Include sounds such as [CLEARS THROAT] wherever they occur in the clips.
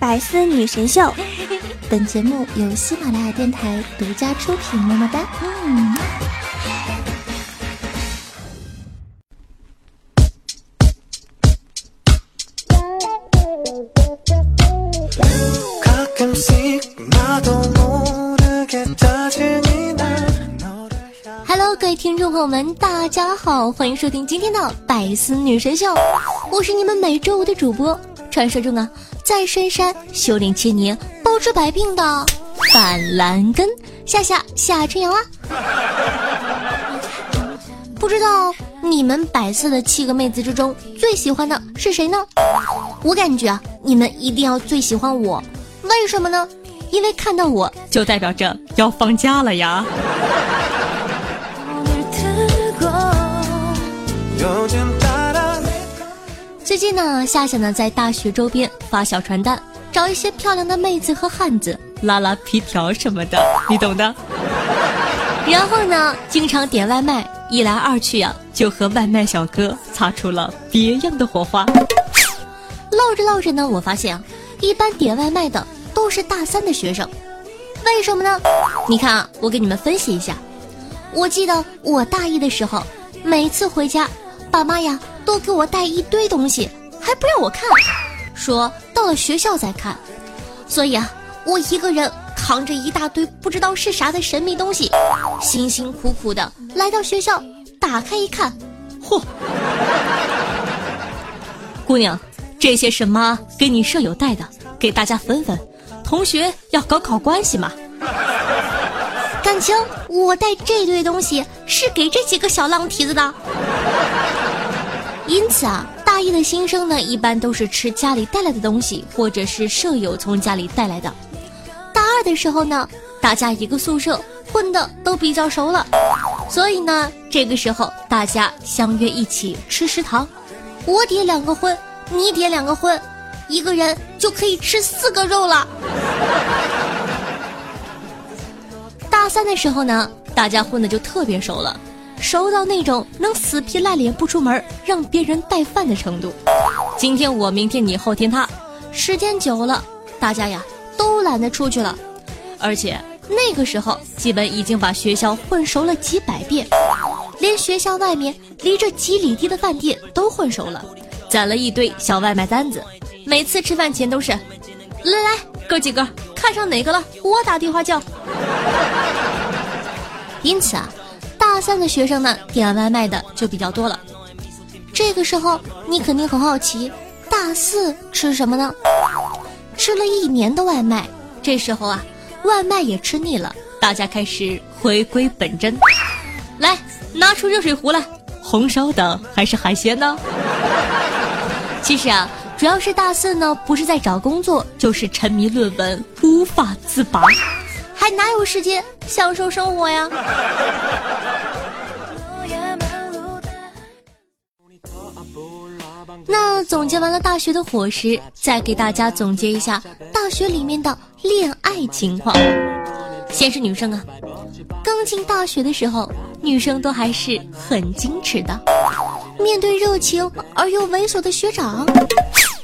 百思女神秀，本节目由喜马拉雅电台独家出品，么么哒。嗯。Hello，各位听众朋友们，大家好，欢迎收听今天的百思女神秀，我是你们每周五的主播，传说中啊，在深山修炼千年，包治百病的板蓝根夏夏夏春阳啊。不知道你们百色的七个妹子之中最喜欢的是谁呢？我感觉啊，你们一定要最喜欢我，为什么呢？因为看到我就代表着要放假了呀。最近呢，夏夏呢在大学周边发小传单，找一些漂亮的妹子和汉子拉拉皮条什么的，你懂的。然后呢，经常点外卖，一来二去呀，就和外卖小哥擦出了别样的火花。唠着唠着呢，我发现啊，一般点外卖的都是大三的学生，为什么呢？你看啊，我给你们分析一下。我记得我大一的时候，每次回家，爸妈呀。都给我带一堆东西，还不让我看，说到了学校再看。所以啊，我一个人扛着一大堆不知道是啥的神秘东西，辛辛苦苦的来到学校，打开一看，嚯！姑娘，这些什么给你舍友带的？给大家分分。同学要搞好关系嘛。感情我带这堆东西是给这几个小浪蹄子的。因此啊，大一的新生呢，一般都是吃家里带来的东西，或者是舍友从家里带来的。大二的时候呢，大家一个宿舍混的都比较熟了，所以呢，这个时候大家相约一起吃食堂。我点两个荤，你点两个荤，一个人就可以吃四个肉了。大三的时候呢，大家混的就特别熟了。熟到那种能死皮赖脸不出门，让别人带饭的程度。今天我，明天你，后天他，时间久了，大家呀都懒得出去了。而且那个时候，基本已经把学校混熟了几百遍，连学校外面离着几里地的饭店都混熟了，攒了一堆小外卖单子。每次吃饭前都是，来来，哥几个看上哪个了，我打电话叫。因此啊。大三的学生呢，点外卖的就比较多了。这个时候，你肯定很好奇，大四吃什么呢？吃了一年的外卖，这时候啊，外卖也吃腻了，大家开始回归本真。来，拿出热水壶来，红烧的还是海鲜呢？其实啊，主要是大四呢，不是在找工作，就是沉迷论文，无法自拔，还哪有时间享受生活呀？那总结完了大学的伙食，再给大家总结一下大学里面的恋爱情况。先是女生啊，刚进大学的时候，女生都还是很矜持的，面对热情而又猥琐的学长，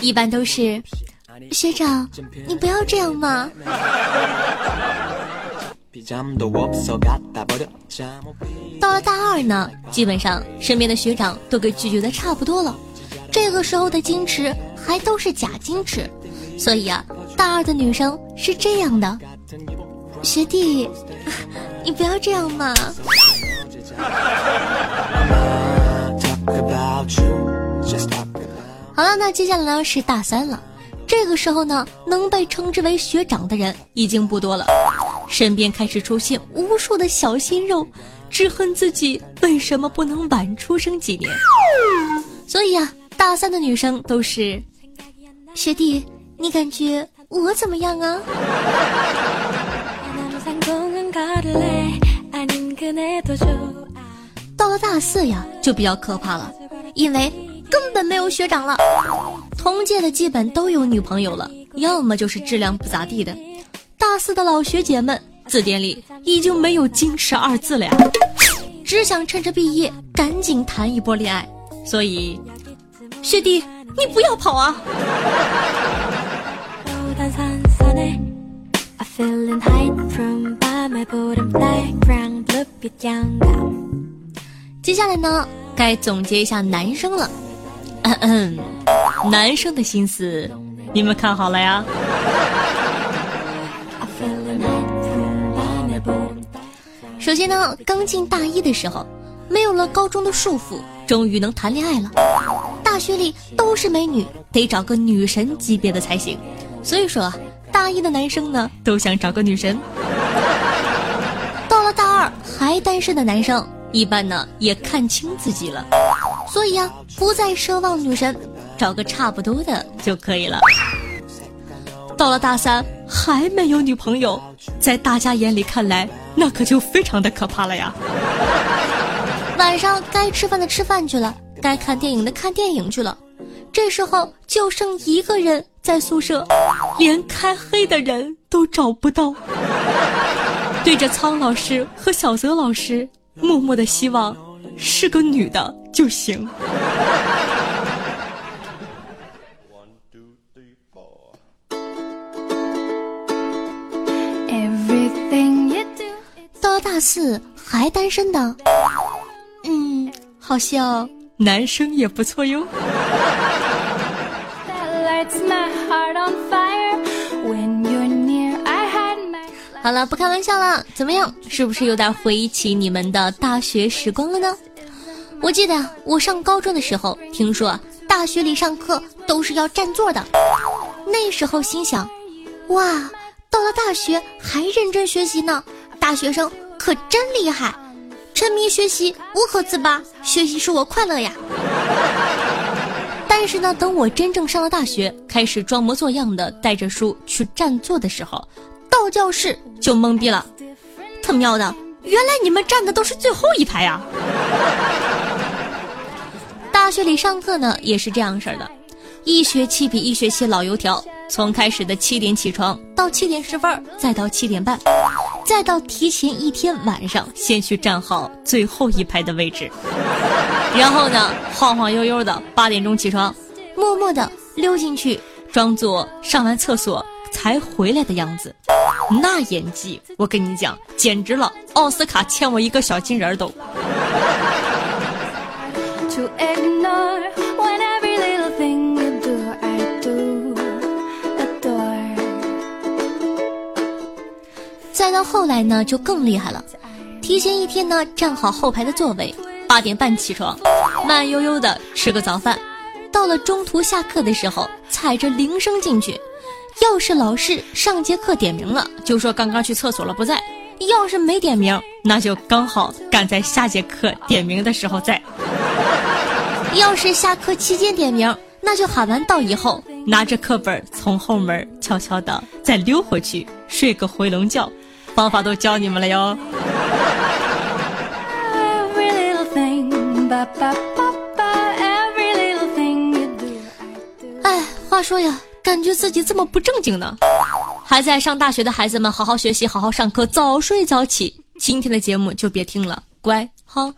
一般都是学长，你不要这样嘛。到了大二呢，基本上身边的学长都给拒绝的差不多了。这个时候的矜持还都是假矜持，所以啊，大二的女生是这样的，学弟，[LAUGHS] 你不要这样嘛。好了，那接下来呢是大三了，这个时候呢，能被称之为学长的人已经不多了，身边开始出现无数的小鲜肉，只恨自己为什么不能晚出生几年，所以啊。大三的女生都是学弟，你感觉我怎么样啊？到了大四呀，就比较可怕了，因为根本没有学长了，同届的基本都有女朋友了，要么就是质量不咋地的。大四的老学姐们，字典里已经没有矜持二字了呀，只想趁着毕业赶紧谈一波恋爱。所以，学弟你不要跑啊。接下来呢，该总结一下男生了。咳 [CLEARS THROAT] 咳。男生的心思，你们看好了呀。首先呢，刚进大一的时候，没有了高中的束缚，终于能谈恋爱了。大学里都是美女，得找个女神级别的才行。所以说啊，大一的男生呢，都想找个女神。到了大二还单身的男生，一般呢也看清自己了，所以啊，不再奢望女神，找个差不多的就可以了。到了大三还没有女朋友，在大家眼里看来。那可就非常的可怕了呀！晚上该吃饭的吃饭去了，该看电影的看电影去了，这时候就剩一个人在宿舍，连开黑的人都找不到。对着苍老师和小泽老师，默默的希望是个女的就行。大四还单身的，嗯，好像男生也不错哟。好了，不开玩笑了，怎么样？是不是有点回忆起你们的大学时光了呢？我记得我上高中的时候，听说大学里上课都是要占座的，那时候心想，哇，到了大学还认真学习呢，大学生。可真厉害，沉迷学习无可自拔，学习使我快乐呀。但是呢，等我真正上了大学，开始装模作样的带着书去占座的时候，到教室就懵逼了。他喵的，原来你们站的都是最后一排呀！大学里上课呢，也是这样式的，一学期比一学期老油条。从开始的七点起床，到七点十分，再到七点半，再到提前一天晚上先去站好最后一排的位置，然后呢，晃晃悠悠的八点钟起床，默默的溜进去，装作上完厕所才回来的样子，那演技，我跟你讲，简直了，奥斯卡欠我一个小金人都 toegnor。到后来呢，就更厉害了。提前一天呢，站好后排的座位，八点半起床，慢悠悠的吃个早饭。到了中途下课的时候，踩着铃声进去。要是老师上节课点名了，就说刚刚去厕所了不在；要是没点名，那就刚好赶在下节课点名的时候在。要是下课期间点名，那就喊完到以后，拿着课本从后门悄悄的再溜回去，睡个回笼觉。方法都教你们了哟。哎，话说呀，感觉自己这么不正经呢。还在上大学的孩子们，好好学习，好好上课，早睡早起。今天的节目就别听了，乖哈。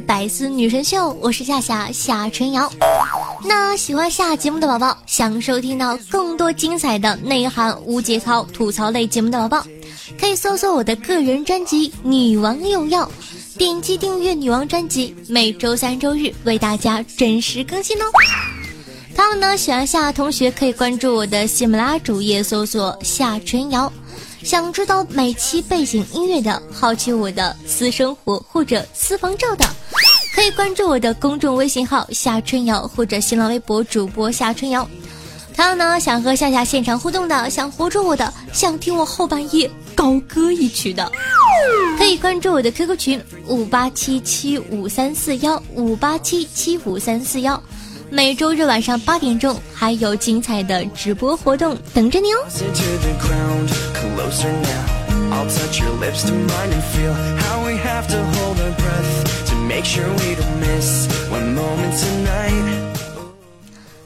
百思女神秀，我是夏夏夏春瑶。那喜欢下节目的宝宝，想收听到更多精彩的内涵无节操吐槽类节目的宝宝，可以搜索我的个人专辑《女王用药》，点击订阅女王专辑，每周三周日为大家准时更新哦。他们呢，喜欢夏同学可以关注我的喜马拉雅主页，搜索夏春瑶。想知道每期背景音乐的，好奇我的私生活或者私房照的，可以关注我的公众微信号夏春瑶或者新浪微博主播夏春瑶。还有呢，想和夏夏现场互动的，想活捉我的，想听我后半夜高歌一曲的，可以关注我的 QQ 群五八七七五三四幺五八七七五三四幺。每周日晚上八点钟还有精彩的直播活动等着你哦。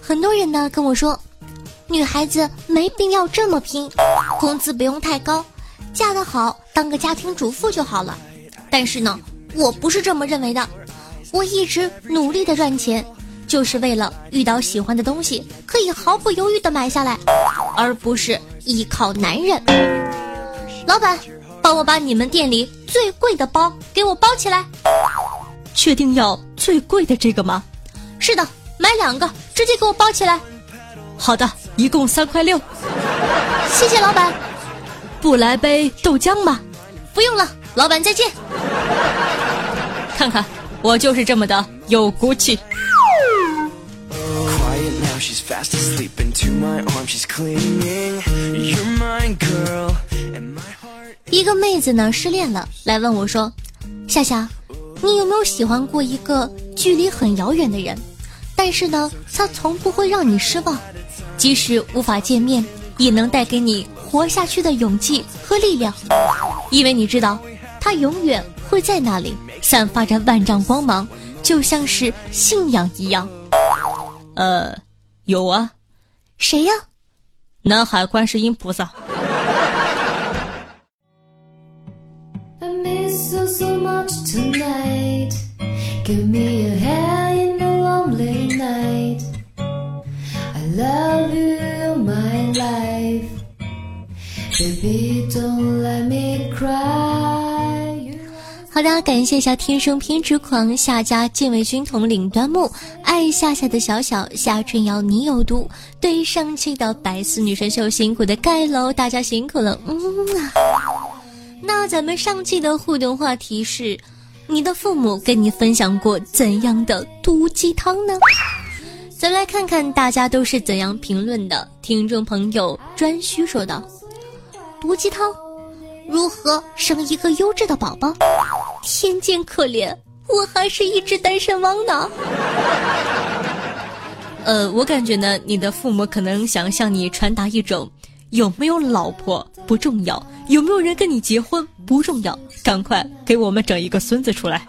很多人呢跟我说，女孩子没必要这么拼，工资不用太高，嫁得好当个家庭主妇就好了。但是呢，我不是这么认为的。我一直努力的赚钱，就是为了遇到喜欢的东西可以毫不犹豫的买下来，而不是依靠男人。老板，帮我把你们店里最贵的包给我包起来。确定要最贵的这个吗？是的，买两个，直接给我包起来。好的，一共三块六。谢谢老板。不来杯豆浆吗？不用了，老板再见。看看，我就是这么的有骨气。一个妹子呢失恋了，来问我说：“夏夏，你有没有喜欢过一个距离很遥远的人？但是呢，他从不会让你失望，即使无法见面，也能带给你活下去的勇气和力量，因为你知道，他永远会在那里，散发着万丈光芒，就像是信仰一样。”呃，有啊，谁呀？南海观世音菩萨。好的，感谢一下天生偏执狂夏家禁卫军统领端木爱夏夏的小小夏春瑶，你有毒。对上期的白丝女神秀辛苦的盖楼，大家辛苦了。嗯啊，那咱们上期的互动话题是：你的父母跟你分享过怎样的毒鸡汤呢？咱来看看大家都是怎样评论的。听众朋友专需说道：毒鸡汤。如何生一个优质的宝宝？天见可怜，我还是一只单身汪呢。呃，我感觉呢，你的父母可能想向你传达一种：有没有老婆不重要，有没有人跟你结婚不重要，赶快给我们整一个孙子出来。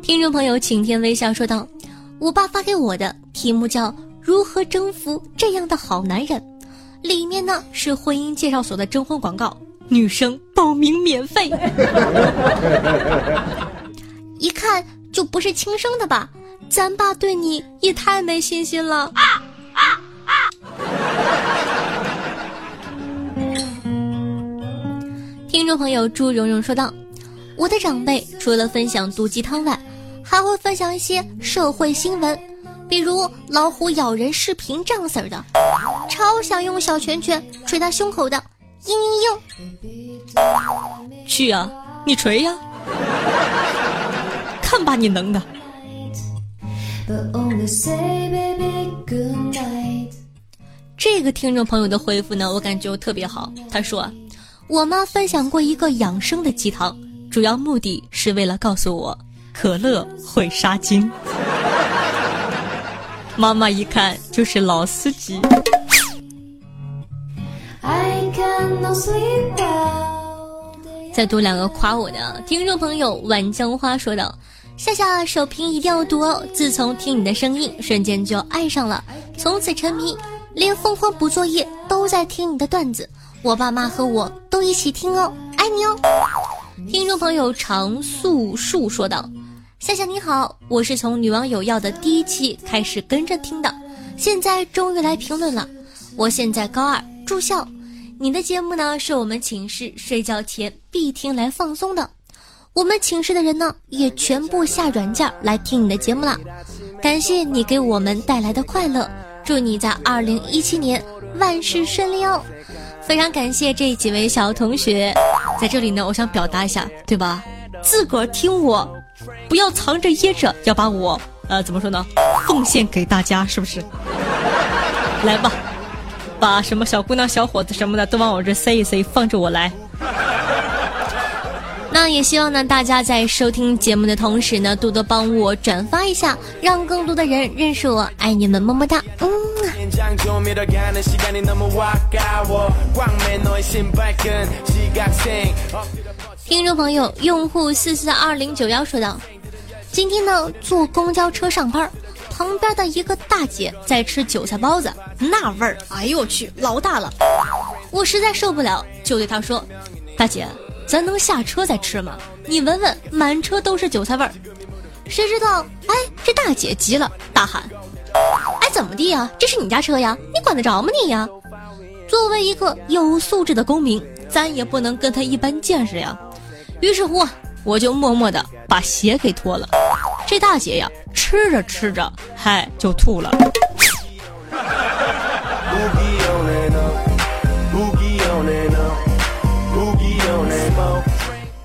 听众朋友，晴天微笑说道：“我爸发给我的题目叫。”如何征服这样的好男人？里面呢是婚姻介绍所的征婚广告，女生报名免费。[LAUGHS] 一看就不是亲生的吧？咱爸对你也太没信心了。听众朋友朱蓉蓉说道：“我的长辈除了分享毒鸡汤外，还会分享一些社会新闻。”比如老虎咬人视频这样式儿的，超想用小拳拳捶他胸口的，嘤嘤嘤！去呀，你捶呀，看把你能的。这个听众朋友的回复呢，我感觉特别好。他说，我妈分享过一个养生的鸡汤，主要目的是为了告诉我，可乐会杀精。[LAUGHS] 妈妈一看就是老司机。再读两个夸我的听众朋友，晚江花说道：“夏夏首评一定要读哦！自从听你的声音，瞬间就爱上了，从此沉迷，连疯狂补作业都在听你的段子。我爸妈和我都一起听哦，爱你哦！”听众朋友常素树说道。夏夏你好，我是从女网友要的第一期开始跟着听的，现在终于来评论了。我现在高二住校，你的节目呢是我们寝室睡觉前必听来放松的。我们寝室的人呢也全部下软件来听你的节目了。感谢你给我们带来的快乐，祝你在二零一七年万事顺利哦。非常感谢这几位小同学，在这里呢，我想表达一下，对吧？自个儿听我。不要藏着掖着，要把我呃怎么说呢？奉献给大家，是不是？[LAUGHS] 来吧，把什么小姑娘、小伙子什么的都往我这塞一塞，放着我来。那也希望呢，大家在收听节目的同时呢，多多帮我转发一下，让更多的人认识我。爱你们，么么哒。嗯。听众朋友，用户四四二零九幺说道：“今天呢，坐公交车上班，旁边的一个大姐在吃韭菜包子，那味儿，哎呦我去，老大了！我实在受不了，就对她说：“大姐，咱能下车再吃吗？你闻闻，满车都是韭菜味儿。”谁知道，哎，这大姐急了，大喊：“哎，怎么地呀？这是你家车呀？你管得着吗你呀？”作为一个有素质的公民，咱也不能跟他一般见识呀。于是乎，我就默默的把鞋给脱了。这大姐呀，吃着吃着，嗨，就吐了。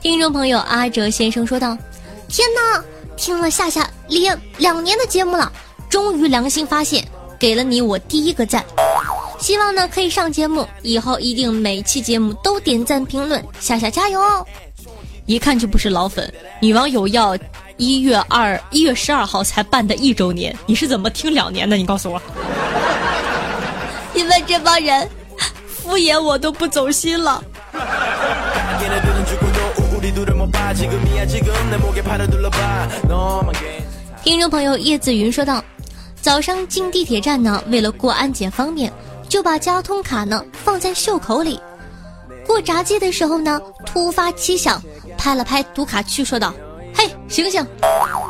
听众朋友阿哲先生说道：“天哪！”听了夏夏两两年的节目了，终于良心发现，给了你我第一个赞。希望呢可以上节目，以后一定每期节目都点赞评论，夏夏加油哦！一看就不是老粉，女网友要一月二一月十二号才办的一周年，你是怎么听两年的？你告诉我，[LAUGHS] 你们这帮人敷衍我都不走心了。听众朋友叶子云说道：“早上进地铁站呢，为了过安检方便，就把交通卡呢放在袖口里。过闸机的时候呢，突发奇想，拍了拍读卡区，说道：‘嘿，醒醒！’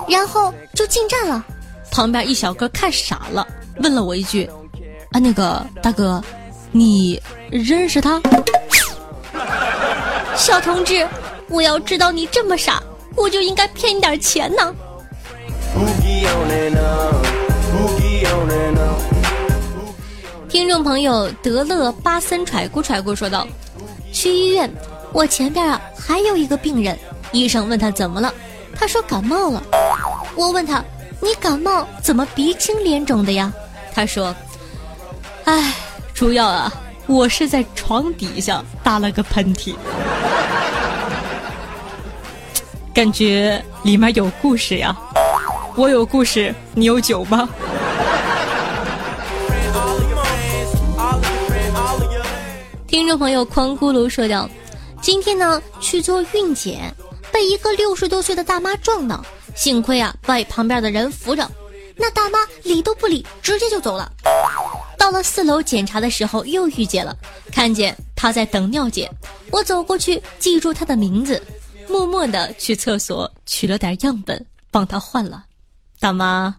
然后就进站了。旁边一小哥看傻了，问了我一句：‘啊，那个大哥，你认识他？’小同志。”我要知道你这么傻，我就应该骗你点钱呢。听众朋友德勒巴森揣咕揣咕说道：“去医院，我前边啊还有一个病人，医生问他怎么了，他说感冒了。我问他，你感冒怎么鼻青脸肿的呀？他说，哎，主要啊，我是在床底下打了个喷嚏。”感觉里面有故事呀，我有故事，你有酒吗？听众朋友宽咕噜说道：“今天呢去做孕检，被一个六十多岁的大妈撞到，幸亏啊被旁边的人扶着，那大妈理都不理，直接就走了。到了四楼检查的时候又遇见了，看见她在等尿检，我走过去记住她的名字。”默默的去厕所取了点样本，帮他换了。大妈，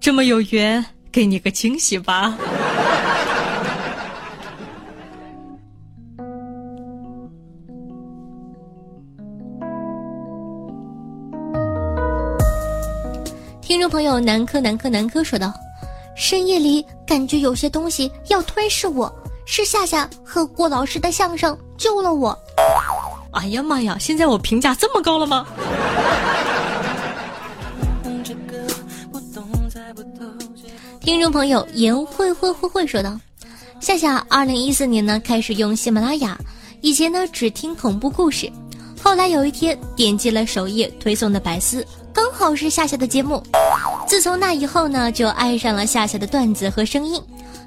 这么有缘，给你个惊喜吧。[LAUGHS] 听众朋友，南柯南柯南柯说道：“深夜里感觉有些东西要吞噬我，是夏夏和郭老师的相声救了我。”哎呀妈呀！现在我评价这么高了吗？听众朋友言会会会会说道：“夏夏，二零一四年呢开始用喜马拉雅，以前呢只听恐怖故事，后来有一天点击了首页推送的百思，刚好是夏夏的节目。自从那以后呢，就爱上了夏夏的段子和声音，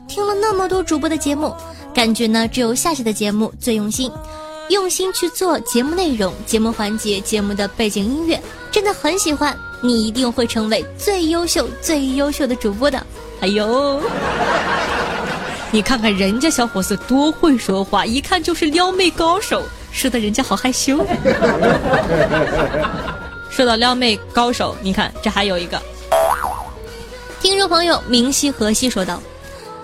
听了那么多主播的节目，感觉呢只有夏夏的节目最用心。”用心去做节目内容、节目环节、节目的背景音乐，真的很喜欢。你一定会成为最优秀、最优秀的主播的。哎呦，[LAUGHS] 你看看人家小伙子多会说话，一看就是撩妹高手，说的人家好害羞。[LAUGHS] 说到撩妹高手，你看这还有一个听众朋友明熙河西说道：“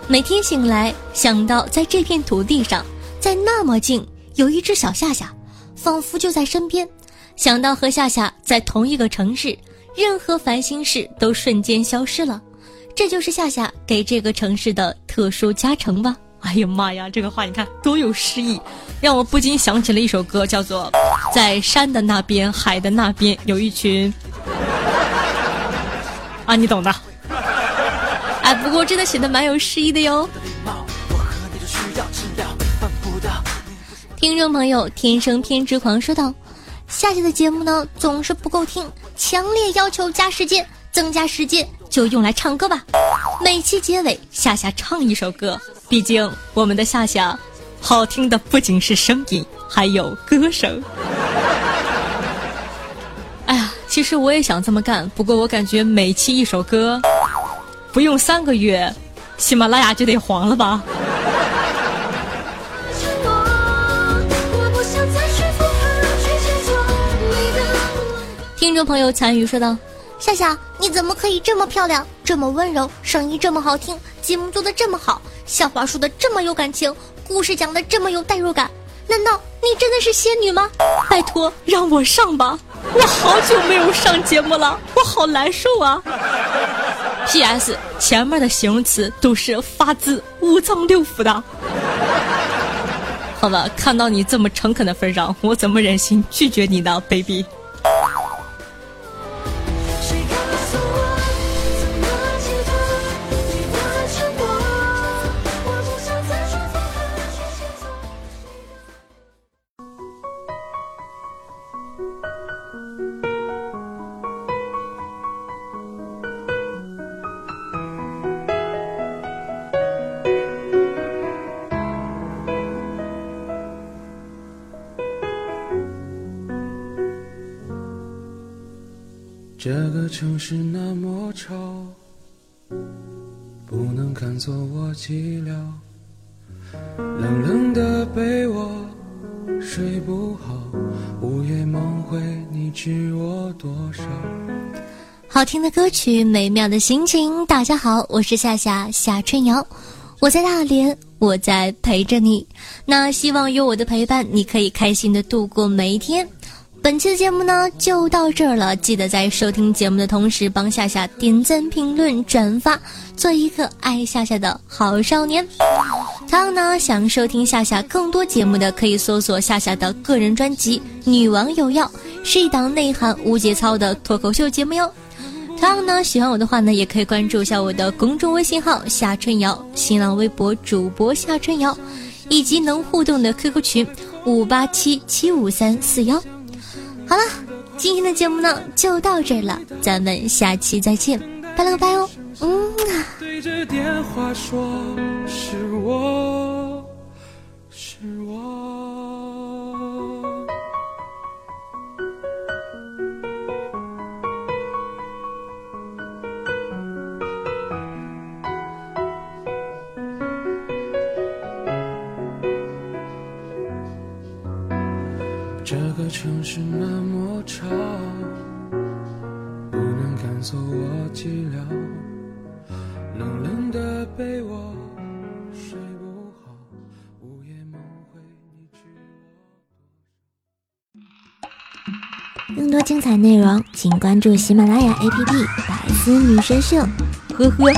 每天醒来，想到在这片土地上，在那么近。”有一只小夏夏，仿佛就在身边。想到和夏夏在同一个城市，任何烦心事都瞬间消失了。这就是夏夏给这个城市的特殊加成吧。哎呀妈呀，这个话你看多有诗意，让我不禁想起了一首歌，叫做《在山的那边，海的那边有一群》。啊，你懂的。哎，不过真的写的蛮有诗意的哟。听众朋友，天生偏执狂说道：“夏夏的节目呢总是不够听，强烈要求加时间，增加时间就用来唱歌吧。每期结尾，夏夏唱一首歌，毕竟我们的夏夏，好听的不仅是声音，还有歌声。哎呀，其实我也想这么干，不过我感觉每期一首歌，不用三个月，喜马拉雅就得黄了吧。众朋友参与说道：“夏夏，你怎么可以这么漂亮，这么温柔，声音这么好听，节目做的这么好，笑话说的这么有感情，故事讲的这么有代入感？难道你真的是仙女吗？拜托，让我上吧！我好久没有上节目了，我好难受啊。P.S. 前面的形容词都是发自五脏六腑的。好吧，看到你这么诚恳的份上，我怎么忍心拒绝你呢，baby？” 城市那么吵，不能看作我寂寥。冷冷的被窝，睡不好，午夜梦回，你知我多少？好听的歌曲，美妙的心情。大家好，我是夏夏夏春瑶，我在大连，我在陪着你。那希望有我的陪伴，你可以开心的度过每一天。本期的节目呢就到这儿了，记得在收听节目的同时帮夏夏点赞、评论、转发，做一个爱夏夏的好少年。同样呢，想收听夏夏更多节目的，可以搜索夏夏的个人专辑《女王有药》，是一档内涵无节操的脱口秀节目哟。同样呢，喜欢我的话呢，也可以关注一下我的公众微信号夏春瑶，新浪微博主播夏春瑶，以及能互动的 QQ 群五八七七五三四幺。好了，今天的节目呢就到这了，咱们下期再见，拜了个拜哦，嗯啊。对着电话说，是我，城市那么吵，不能赶走我寂寥。冷冷的被窝，睡不好，午夜梦回，你知我更多精彩内容，请关注喜马拉雅 APP《百思女神秀》。呵呵。